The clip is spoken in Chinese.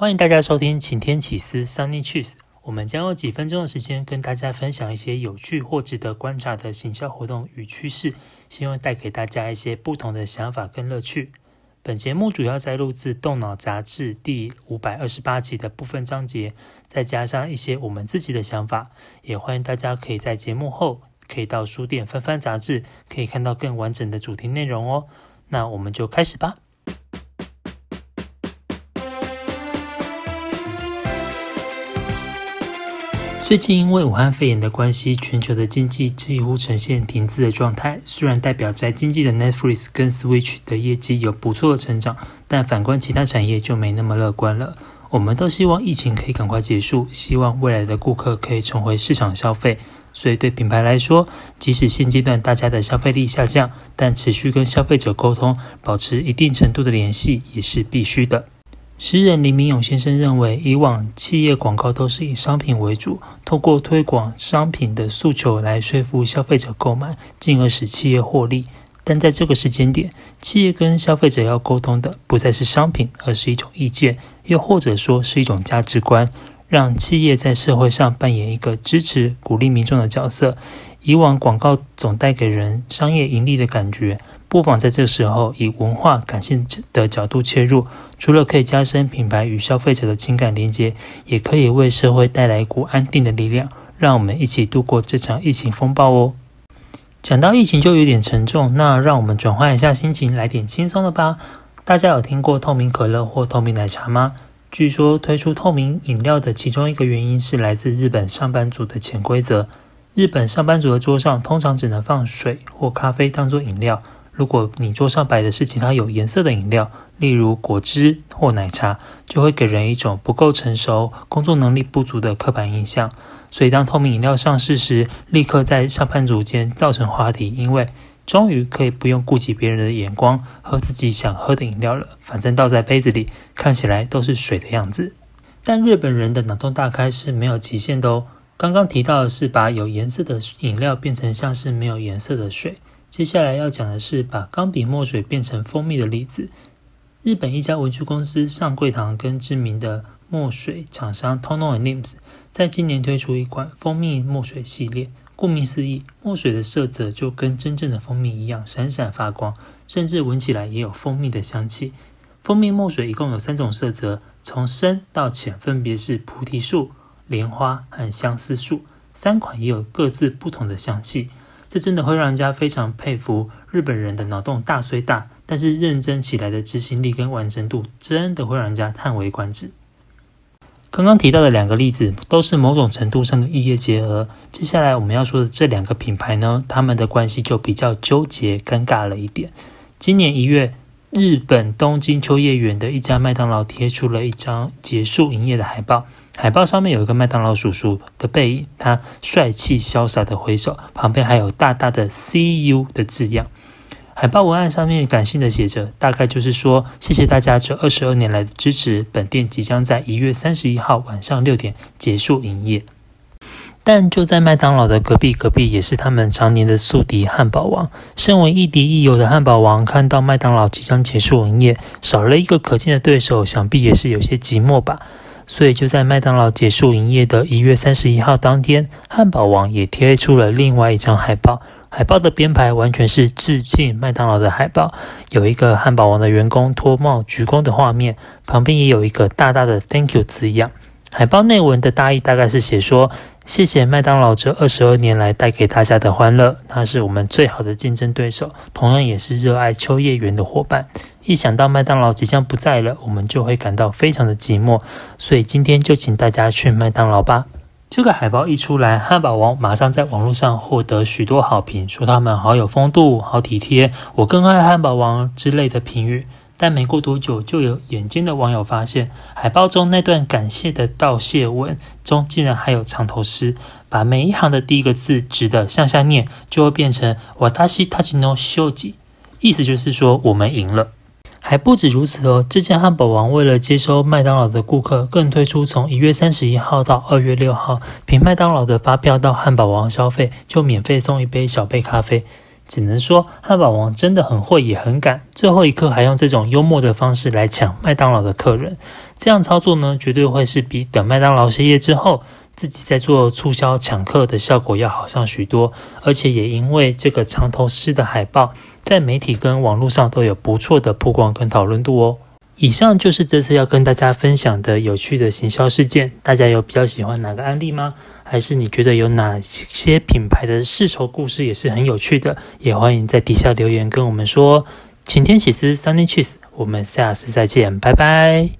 欢迎大家收听晴天起司 Sunny Cheese。我们将用几分钟的时间跟大家分享一些有趣或值得观察的行销活动与趋势，希望带给大家一些不同的想法跟乐趣。本节目主要摘录自《动脑》杂志第五百二十八集的部分章节，再加上一些我们自己的想法。也欢迎大家可以在节目后可以到书店翻翻杂志，可以看到更完整的主题内容哦。那我们就开始吧。最近因为武汉肺炎的关系，全球的经济几乎呈现停滞的状态。虽然代表在经济的 Netflix 跟 Switch 的业绩有不错的成长，但反观其他产业就没那么乐观了。我们都希望疫情可以赶快结束，希望未来的顾客可以重回市场消费。所以对品牌来说，即使现阶段大家的消费力下降，但持续跟消费者沟通，保持一定程度的联系也是必须的。诗人林明勇先生认为，以往企业广告都是以商品为主，透过推广商品的诉求来说服消费者购买，进而使企业获利。但在这个时间点，企业跟消费者要沟通的不再是商品，而是一种意见，又或者说是一种价值观，让企业在社会上扮演一个支持、鼓励民众的角色。以往广告总带给人商业盈利的感觉。不妨在这时候以文化感性的角度切入，除了可以加深品牌与消费者的情感连接，也可以为社会带来一股安定的力量。让我们一起度过这场疫情风暴哦。讲到疫情就有点沉重，那让我们转换一下心情，来点轻松的吧。大家有听过透明可乐或透明奶茶吗？据说推出透明饮料的其中一个原因是来自日本上班族的潜规则。日本上班族的桌上通常只能放水或咖啡当做饮料。如果你桌上摆的是其他有颜色的饮料，例如果汁或奶茶，就会给人一种不够成熟、工作能力不足的刻板印象。所以，当透明饮料上市时，立刻在上班族间造成话题，因为终于可以不用顾及别人的眼光，喝自己想喝的饮料了。反正倒在杯子里，看起来都是水的样子。但日本人的脑洞大开是没有极限的哦。刚刚提到的是把有颜色的饮料变成像是没有颜色的水。接下来要讲的是把钢笔墨水变成蜂蜜的例子。日本一家文具公司上柜堂跟知名的墨水厂商 Tono and Nims 在今年推出一款蜂蜜墨水系列。顾名思义，墨水的色泽就跟真正的蜂蜜一样闪闪发光，甚至闻起来也有蜂蜜的香气。蜂蜜墨水一共有三种色泽，从深到浅分别是菩提树、莲花和相思树，三款也有各自不同的香气。这真的会让人家非常佩服日本人的脑洞大虽大，但是认真起来的执行力跟完成度真的会让人家叹为观止。刚刚提到的两个例子都是某种程度上的异业结合。接下来我们要说的这两个品牌呢，他们的关系就比较纠结尴尬了一点。今年一月，日本东京秋叶原的一家麦当劳贴出了一张结束营业的海报。海报上面有一个麦当劳叔叔的背影，他帅气潇洒的挥手，旁边还有大大的 “See you” 的字样。海报文案上面感性的写着，大概就是说，谢谢大家这二十二年来的支持，本店即将在一月三十一号晚上六点结束营业。但就在麦当劳的隔壁，隔壁也是他们常年的宿敌汉堡王。身为亦敌亦友的汉堡王，看到麦当劳即将结束营业，少了一个可敬的对手，想必也是有些寂寞吧。所以就在麦当劳结束营业的一月三十一号当天，汉堡王也贴出了另外一张海报。海报的编排完全是致敬麦当劳的海报，有一个汉堡王的员工脱帽鞠躬的画面，旁边也有一个大大的 “Thank you” 字样。海报内文的大意大概是写说：谢谢麦当劳这二十二年来带给大家的欢乐，他是我们最好的竞争对手，同样也是热爱秋叶原的伙伴。一想到麦当劳即将不在了，我们就会感到非常的寂寞。所以今天就请大家去麦当劳吧。这个海报一出来，汉堡王马上在网络上获得许多好评，说他们好有风度、好体贴，我更爱汉堡王之类的评语。但没过多久，就有眼尖的网友发现，海报中那段感谢的道谢文中，竟然还有藏头诗，把每一行的第一个字直的向下念，就会变成“私たちの胜利”，意思就是说我们赢了。还不止如此哦，这间汉堡王为了接收麦当劳的顾客，更推出从一月三十一号到二月六号，凭麦当劳的发票到汉堡王消费，就免费送一杯小杯咖啡。 只能说汉堡王真的很会也很敢，最后一刻还用这种幽默的方式来抢麦当劳的客人。这样操作呢，绝对会是比等麦当劳歇业之后自己在做促销抢客的效果要好上许多。而且也因为这个藏头诗的海报，在媒体跟网络上都有不错的曝光跟讨论度哦。以上就是这次要跟大家分享的有趣的行销事件，大家有比较喜欢哪个案例吗？还是你觉得有哪些品牌的世仇故事也是很有趣的？也欢迎在底下留言跟我们说。晴天喜思 Sunny Cheese，我们下次再见，拜拜。